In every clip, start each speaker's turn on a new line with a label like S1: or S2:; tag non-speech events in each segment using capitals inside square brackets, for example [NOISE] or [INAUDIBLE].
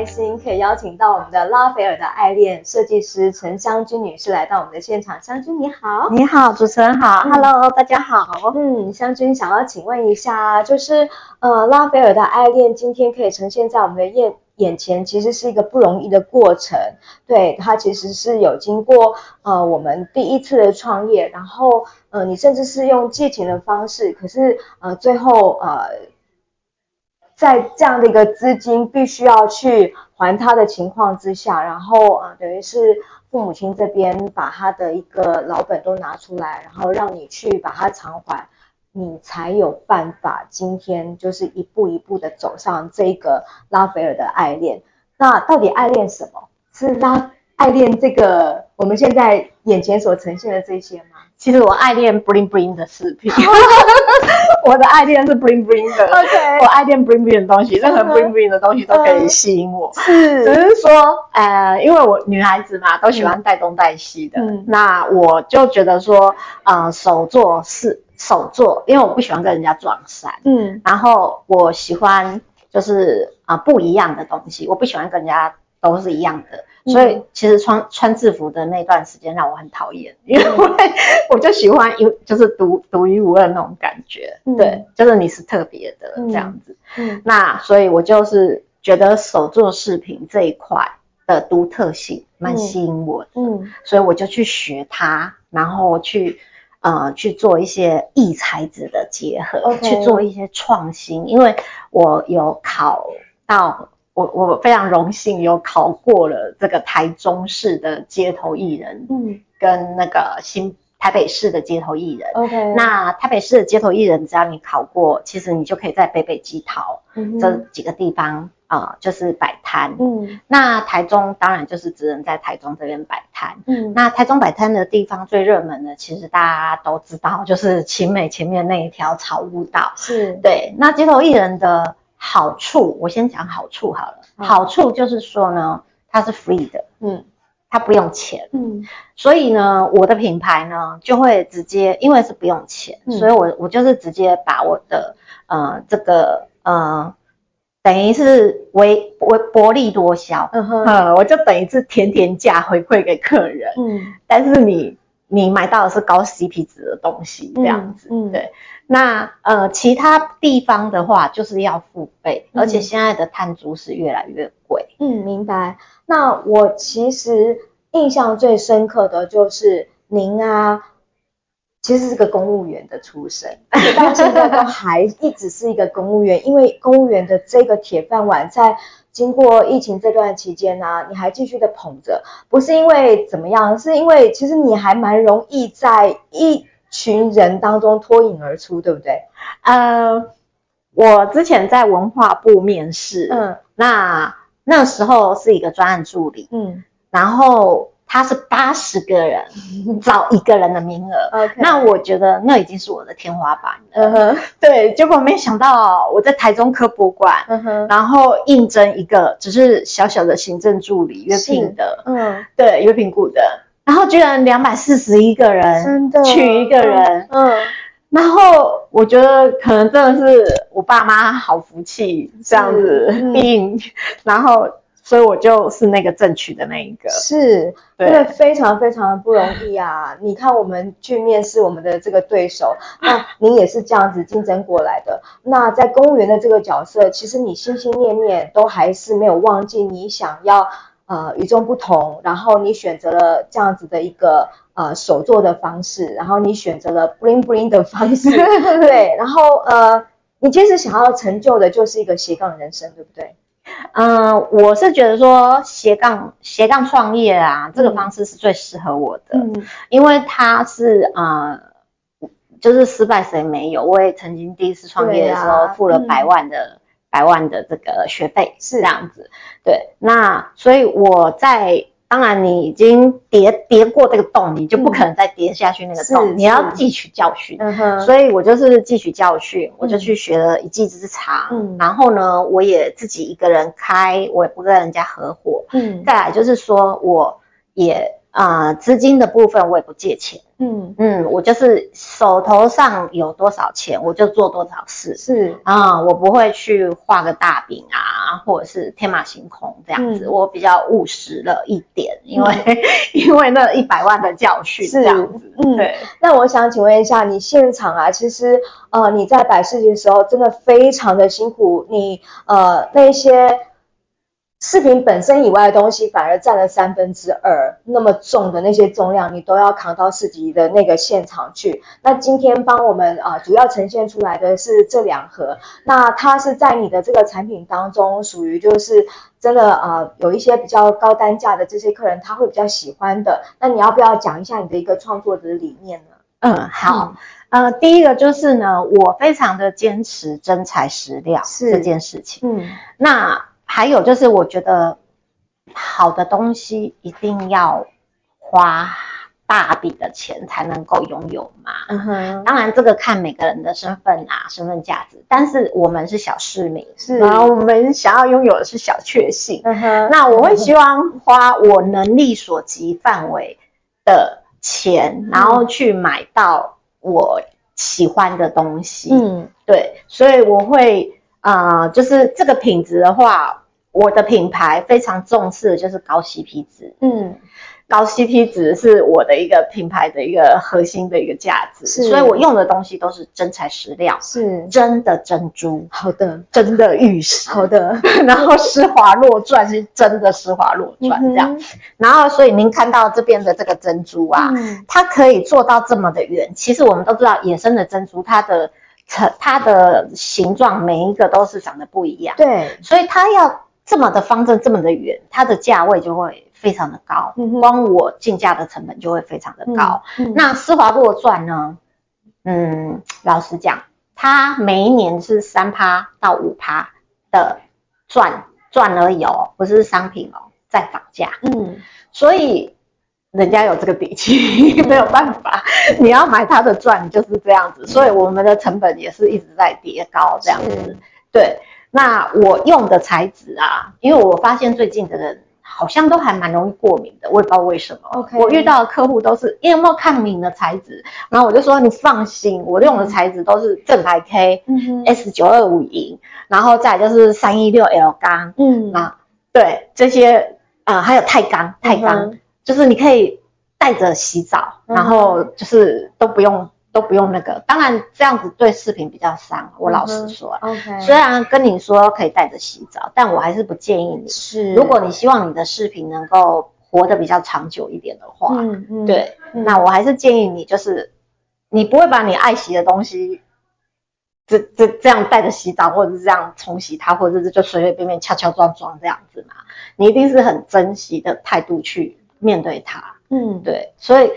S1: 开心可以邀请到我们的拉斐尔的爱恋设计师陈湘君女士来到我们的现场。湘君你好，
S2: 你好，主持人好，嗯，Hello，大家好。
S1: 嗯，湘君想要请问一下，就是呃，拉斐尔的爱恋今天可以呈现在我们的眼眼前，其实是一个不容易的过程。对，它其实是有经过呃我们第一次的创业，然后呃你甚至是用借钱的方式，可是呃最后呃。在这样的一个资金必须要去还他的情况之下，然后啊，等于是父母亲这边把他的一个老本都拿出来，然后让你去把它偿还，你才有办法今天就是一步一步的走上这个拉斐尔的爱恋。那到底爱恋什么？是拉爱恋这个我们现在眼前所呈现的这些吗？
S2: 其实我爱恋 bling bling 的饰品。我的爱恋是 bling bling 的，OK，我爱恋 bling bling 的东西，任何 bling bling 的东西都可以吸引我。是，只是说，呃，因为我女孩子嘛，都喜欢带东带西的。嗯，那我就觉得说，呃，手做是手做，因为我不喜欢跟人家撞衫。嗯，然后我喜欢就是啊、呃、不一样的东西，我不喜欢跟人家都是一样的。所以其实穿穿制服的那段时间让我很讨厌，因为我就喜欢有就是独独一无二那种感觉，嗯、对，就是你是特别的这样子。那所以我就是觉得手作饰品这一块的独特性蛮吸引我的，所以我就去学它，然后去呃去做一些异材质的结合.去做一些创新，因为我有考到。我我非常荣幸有考过了这个台中市的街头艺人，嗯，跟那个新台北市的街头艺人，OK，那台北市的街头艺人，只要你考过，其实你就可以在北北基桃这几个地方啊、呃，就是摆摊，嗯，那台中当然就是只能在台中这边摆摊，嗯，那台中摆摊的地方最热门的，其实大家都知道，就是勤美前面那一条草悟道，是。对，那街头艺人的。好处，我先讲好处好了。嗯、好处就是说呢，它是 free 的，嗯，它不用钱，嗯，所以呢，我的品牌呢就会直接，因为是不用钱，嗯、所以我我就是直接把我的呃这个呃等于是为为薄利多销，嗯哼，呃，我就等于是甜甜价回馈给客人，嗯，但是你你买到的是高 CP 值的东西，这样子，嗯，嗯对。那呃，其他地方的话就是要付费，嗯、而且现在的碳珠是越来越贵。
S1: 嗯，明白。那我其实印象最深刻的就是您啊，其实是个公务员的出身，到现在都还 [LAUGHS] 一直是一个公务员，因为公务员的这个铁饭碗，在经过疫情这段期间呢、啊，你还继续的捧着，不是因为怎么样，是因为其实你还蛮容易在一。群人当中脱颖而出，对不对？
S2: 呃，我之前在文化部面试，嗯，那那时候是一个专案助理，嗯，然后他是八十个人 [LAUGHS] 找一个人的名额。那我觉得那已经是我的天花板了，嗯哼，对，结果没想到我在台中科博馆，然后应征一个只是小小的行政助理约聘的，嗯，对，约聘雇的。然后居然两百四十一个人，真的。娶一个人，嗯，然后我觉得可能真的是我爸妈好福气这样子，嗯，[LAUGHS] 然后所以我就是那个正取的那一个，
S1: 是，对，因为非常非常的不容易啊！[LAUGHS] 你看我们去面试我们的这个对手，那您也是这样子竞争过来的。那在公务员的这个角色，其实你心心念念都还是没有忘记你想要。呃，与众不同，然后你选择了这样子的一个呃手做的方式，然后你选择了 bling bling 的方式，[LAUGHS] 对，然后呃，你其实想要成就的就是一个斜杠人生，对不对？
S2: 嗯、呃，我是觉得说斜杠斜杠创业啊，这个方式是最适合我的，嗯，因为它是呃，就是失败谁没有？我也曾经第一次创业的时候付了百万的。百万的这个学费是这样子，对，那所以我在当然你已经跌跌过这个洞，你就不可能再跌下去那个洞，嗯、你要汲取教训。嗯，所以我就是汲取教训，我就去学了一技之长。嗯，然后呢，我也自己一个人开，我也不跟人家合伙。嗯，再来就是说，我也。啊、呃，资金的部分我也不借钱，嗯。嗯，我就是手头上有多少钱我就做多少事，是。啊、呃，我不会去画个大饼啊，或者是天马行空这样子，嗯、我比较务实了一点，因为、嗯、[LAUGHS] 因为那一百万的教训这样子，
S1: 嗯，对。那我想请问一下，你现场啊，其实呃你在摆事情的时候真的非常的辛苦，你呃那些。饰品本身以外的东西反而占了三分之二，那么重的那些重量你都要扛到市集的那个现场去。那今天帮我们啊、呃、主要呈现出来的是这两盒，那它是在你的这个产品当中属于就是真的啊、呃、有一些比较高单价的这些客人他会比较喜欢的。那你要不要讲一下你的一个创作的理念呢？
S2: 嗯，好，嗯、呃，第一个就是呢，我非常的坚持真材实料是这件事情。嗯，那。还有就是，我觉得好的东西一定要花大笔的钱才能够拥有嘛。嗯哼。当然，这个看每个人的身份啊，身份价值。但是我们是小市民，是，然后我们想要拥有的是小确幸。嗯哼。那我会希望花我能力所及范围的钱，然后去买到我喜欢的东西。嗯，对。所以我会啊、呃，就是这个品质的话。我的品牌非常重视的就是高 CP 值，嗯，高 CP 值是我的一个品牌的一个核心的一个价值，是，所以我用的东西都是真材实料，是。真的珍珠，好的，真的玉石，[LAUGHS] 好的，[LAUGHS] 然后施华洛钻是真的施华洛钻这样，嗯、然后所以您看到这边的这个珍珠啊，嗯、它可以做到这么的圆，其实我们都知道野生的珍珠它的成它的形状每一个都是长得不一样，对，所以它要。这么的方正，这么的圆，它的价位就会非常的高，嗯、光我进价的成本就会非常的高。那施华洛钻呢？嗯，老实讲，它每一年是三趴到五趴的赚赚而已哦，不是商品哦，在涨价。嗯，所以人家有这个底气，[LAUGHS] 没有办法，你要买它的钻就是这样子。所以我们的成本也是一直在叠高这样子，是对。那我用的材质啊，因为我发现最近的人好像都还蛮容易过敏的，我也不知道为什么。OK，我遇到的客户都是有没有抗敏的材质，然后我就说你放心，我用的材质都是正牌 K，嗯哼，S 九二五银，然后再就是三一六 L 钢，嗯，啊，对这些啊、呃，还有钛钢，钛钢、嗯、就是你可以带着洗澡，然后就是都不用。都不用那个，当然这样子对饰品比较伤。我老实说，OK，虽然跟你说可以带着洗澡，但我还是不建议你。是，如果你希望你的饰品能够活得比较长久一点的话，嗯嗯，对，嗯、那我还是建议你，就是你不会把你爱洗的东西，这这这样带着洗澡，或者是这样冲洗它，或者是就随随便便敲敲撞撞这样子嘛，你一定是很珍惜的态度去面对它。嗯，对，所以。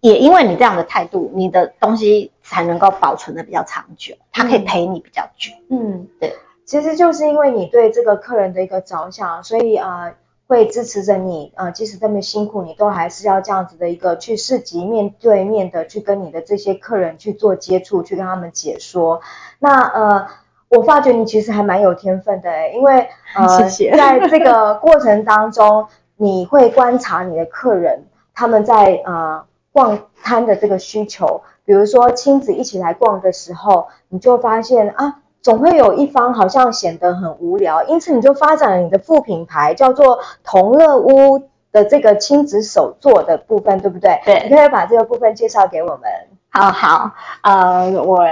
S2: 也因为你这样的态度，你的东西才能够保存的比较长久，它可以陪你比较久。嗯，对，
S1: 其实就是因为你对这个客人的一个着想，所以啊、呃，会支持着你啊、呃，即使这么辛苦，你都还是要这样子的一个去市集面对面的去跟你的这些客人去做接触，去跟他们解说。那呃，我发觉你其实还蛮有天分的，因为呃，[LAUGHS] 谢谢。在这个过程当中，你会观察你的客人他们在呃。逛摊的这个需求，比如说亲子一起来逛的时候，你就发现啊，总会有一方好像显得很无聊，因此你就发展了你的副品牌，叫做同乐屋的这个亲子手作的部分，对不对？对，你可以把这个部分介绍给我们。
S2: 好好，呃，我。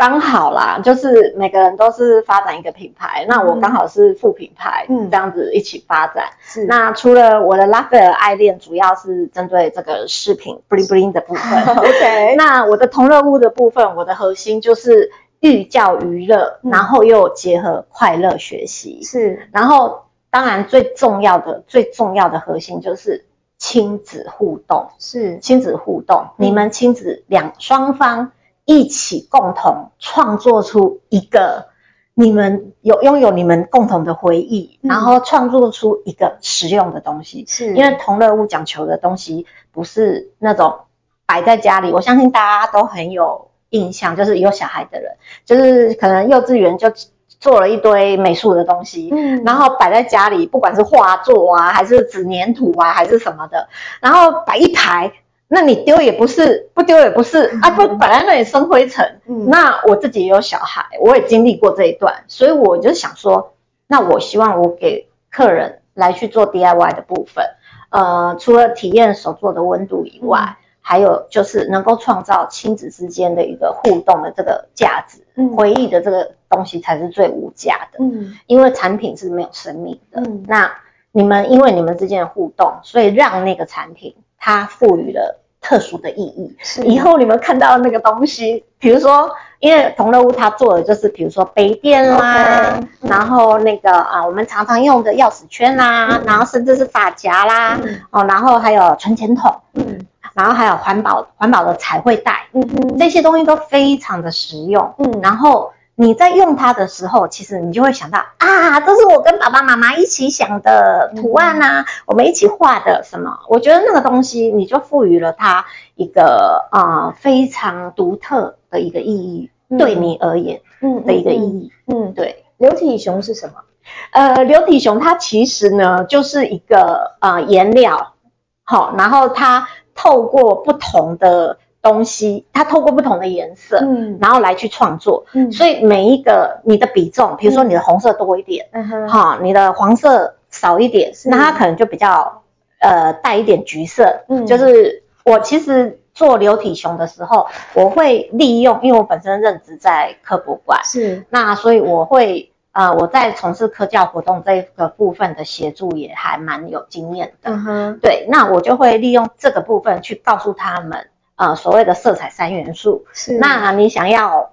S2: 刚好啦，就是每个人都是发展一个品牌，嗯、那我刚好是副品牌，嗯，这样子一起发展。是，那除了我的拉斐尔爱恋，主要是针对这个饰品 bling bling 的部分。[LAUGHS] OK，那我的同乐屋的部分，我的核心就是寓教于乐，嗯、然后又结合快乐学习。是，然后当然最重要的、最重要的核心就是亲子互动。是，亲子互动，嗯、你们亲子两双方。一起共同创作出一个你们有拥有你们共同的回忆，嗯、然后创作出一个实用的东西。是，因为同乐屋讲求的东西不是那种摆在家里，我相信大家都很有印象，就是有小孩的人，就是可能幼稚园就做了一堆美术的东西，嗯，然后摆在家里，不管是画作啊，还是纸粘土啊，还是什么的，然后摆一排。那你丢也不是，不丢也不是啊，不摆在那里生灰尘。嗯，那我自己也有小孩，我也经历过这一段，所以我就想说，那我希望我给客人来去做 DIY 的部分，呃，除了体验手做的温度以外，嗯、还有就是能够创造亲子之间的一个互动的这个价值，嗯，回忆的这个东西才是最无价的。嗯，因为产品是没有生命的。嗯，那你们因为你们之间的互动，所以让那个产品。它赋予了特殊的意义。是。以后你们看到那个东西，比如说，因为同乐屋它做的就是，比如说杯垫啦，Okay. 然后那个啊，我们常常用的钥匙圈啦，嗯、然后甚至是发夹啦，嗯、哦，然后还有存钱筒，嗯，然后还有环保环保的彩绘袋，嗯嗯，这些东西都非常的实用，嗯，然后。你在用它的时候，其实你就会想到啊，这是我跟爸爸妈妈一起想的图案啊，嗯、我们一起画的什么？我觉得那个东西，你就赋予了它一个啊、呃、非常独特的一个意义，嗯、对你而言，嗯的一个意义，嗯，嗯对。
S1: 流体熊是什么？
S2: 呃，流体熊它其实呢就是一个呃颜料，好，然后它透过不同的。东西，它透过不同的颜色，嗯，然后来去创作，嗯，所以每一个你的比重，比如说你的红色多一点，嗯哼，好，你的黄色少一点，那它可能就比较，呃，带一点橘色，嗯，就是我其实做流体熊的时候，我会利用，因为我本身任职在科博馆，是，那所以我会，呃，我在从事科教活动这一个部分的协助也还蛮有经验的，嗯哼，对，那我就会利用这个部分去告诉他们。呃，所谓的色彩三元素，是。那你想要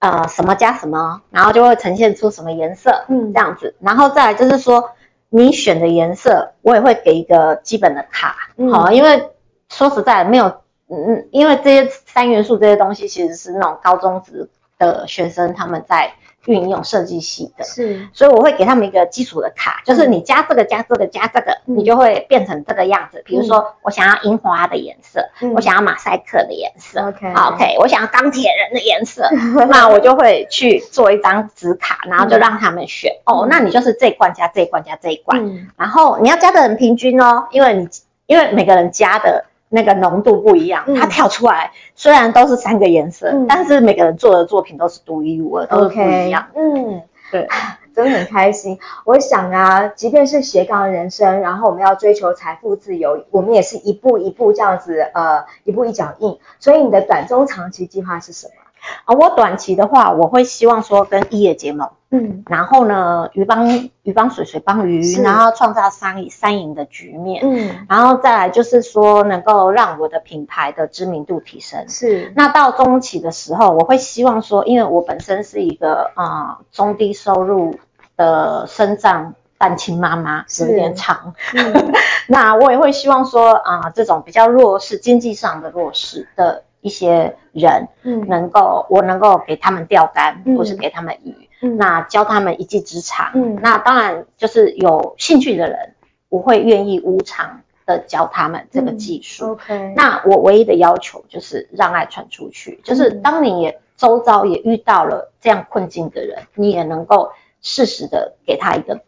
S2: 呃什么加什么，然后就会呈现出什么颜色，嗯，这样子，然后再来就是说你选的颜色，我也会给一个基本的卡，嗯，好，因为说实在没有，嗯，因为这些三元素这些东西其实是那种高中职的学生他们在。运用设计系的，是，所以我会给他们一个基础的卡，就是你加这个加这个加这个，嗯、你就会变成这个样子。比如说，我想要樱花的颜色，嗯、我想要马赛克的颜色，OK，OK，、okay, 我想要钢铁人的颜色，[LAUGHS] 那我就会去做一张纸卡，然后就让他们选。嗯、哦，那你就是这一罐加这一罐加这一罐，嗯、然后你要加的很平均哦，因为你因为每个人加的。那个浓度不一样，它跳出来虽然都是三个颜色，嗯、但是每个人做的作品都是独一无二，都是不一样。嗯，对，
S1: 真的很开心。我想啊，即便是斜杠人生，然后我们要追求财富自由，我们也是一步一步这样子，呃，一步一脚印。所以你的短中长期计划是什么？
S2: 啊，我短期的话，我会希望说跟一业结盟，嗯，然后呢，鱼帮鱼帮水，水帮鱼，然后创造三三赢的局面，嗯，然后再来就是说能够让我的品牌的知名度提升，是。那到中期的时候，我会希望说，因为我本身是一个啊、呃、中低收入的生长单亲妈妈，是。有点长，嗯、[LAUGHS] 那我也会希望说啊、呃，这种比较弱势经济上的弱势的。一些人，嗯，能够我能够给他们钓竿，嗯、或是给他们鱼，嗯，那教他们一技之长，嗯，那当然就是有兴趣的人，我会愿意无偿的教他们这个技术，嗯，OK。那我唯一的要求就是让爱传出去，就是当你也周遭也遇到了这样困境的人，你也能够适时的给他一个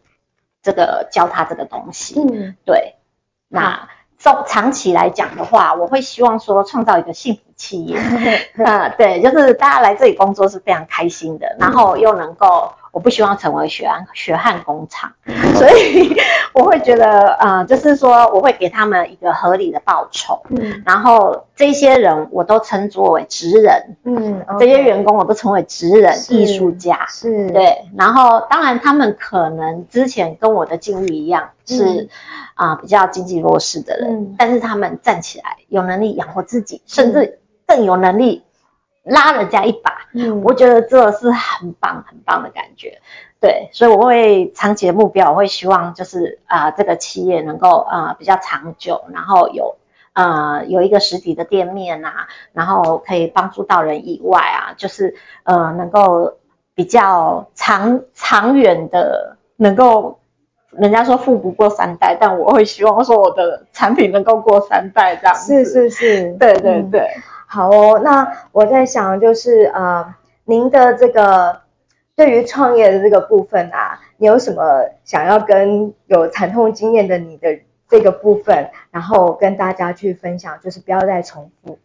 S2: 这个教他这个东西，嗯，对，那。中长期来讲的话，我会希望说创造一个幸福企业，[LAUGHS] 啊、呃，对，就是大家来这里工作是非常开心的，然后又能够。我不希望成为血汗血汗工厂，[LAUGHS] 所以我会觉得，呃，就是说，我会给他们一个合理的报酬，嗯，然后这些人我都称作为职人，嗯，这些员工我都称为职人、是艺术家，是，对，然后当然他们可能之前跟我的境遇一样，是啊、嗯呃、比较经济弱势的人，嗯、但是他们站起来有能力养活自己，甚至更有能力。拉人家一把，嗯，我觉得这是很棒很棒的感觉，对，所以我会长期的目标，我会希望就是啊、呃，这个企业能够啊、呃、比较长久，然后有呃有一个实体的店面啊，然后可以帮助到人以外啊，就是呃能够比较长长远的，能够人家说富不过三代，但我会希望说我的产品能够过三代这样子。
S1: 是是是，
S2: 对对对。
S1: 嗯、好哦，那我在想就是呃，您的这个对于创业的这个部分啊，你有什么想要跟有惨痛经验的你的这个部分，然后跟大家去分享，就是不要再重复。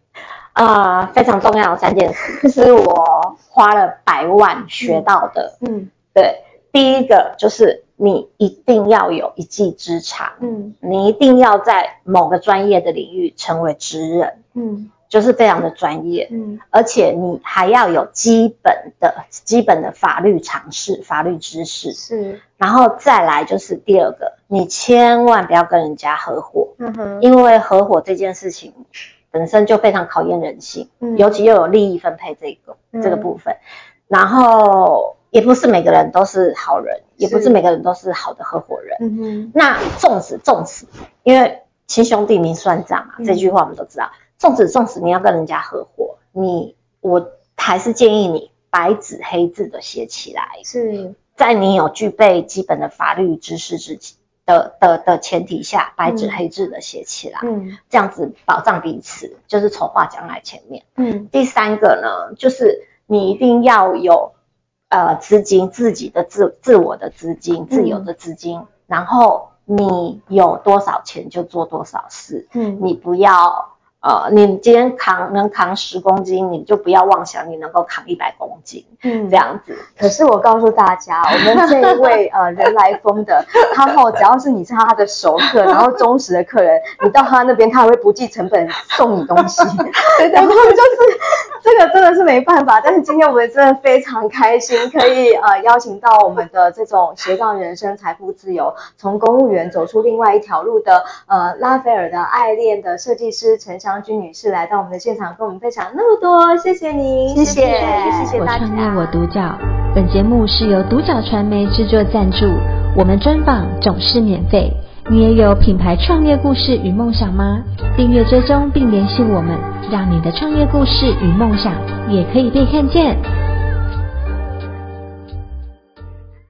S2: 啊、呃，非常重要的三件事是我花了百万学到的。嗯，嗯对，第一个就是你一定要有一技之长。嗯，你一定要在某个专业的领域成为职人。嗯，就是非常的专业。嗯，而且你还要有基本的基本的法律常识、法律知识。是，然后再来就是第二个，你千万不要跟人家合伙。嗯哼，因为合伙这件事情。本身就非常考验人性，嗯，尤其又有利益分配这个、嗯、这个部分，然后也不是每个人都是好人，也不是每个人都是好的合伙人。嗯哼，那纵使纵使，因为亲兄弟明算账嘛，嗯、这句话我们都知道。纵使纵使你要跟人家合伙，你我还是建议你白纸黑字的写起来，是在你有具备基本的法律知识之前。的的的前提下，白纸黑字的写起来，嗯，这样子保障彼此，就是丑话讲在前面，嗯。第三个呢，就是你一定要有呃资金，自己的自自我的资金，自由的资金，嗯，然后你有多少钱就做多少事，嗯，你不要。呃，你今天扛能扛十公斤，你就不要妄想你能够扛一百公斤，嗯，这样子。
S1: 可是我告诉大家，我们这一位呃 [LAUGHS] 人来疯的，他后只要是你是他的熟客，然后忠实的客人，你到他那边他还会不计成本送你东西，[LAUGHS] 对，然后就是这个真的是没办法。但是今天我们真的非常开心，可以呃邀请到我们的这种斜杠人生财富自由，从公务员走出另外一条路的呃拉斐尔的爱恋的设计师陈湘君女士来到我们的现场，跟我们分享那么多，谢谢您，谢谢，谢谢大家。我创业我独角，本节目是由独角传媒制作赞助，我们专访总是免费。你也有品牌创业故事与梦想吗？订阅追踪并联系我们，让你的创业故事与梦想也可以被看见。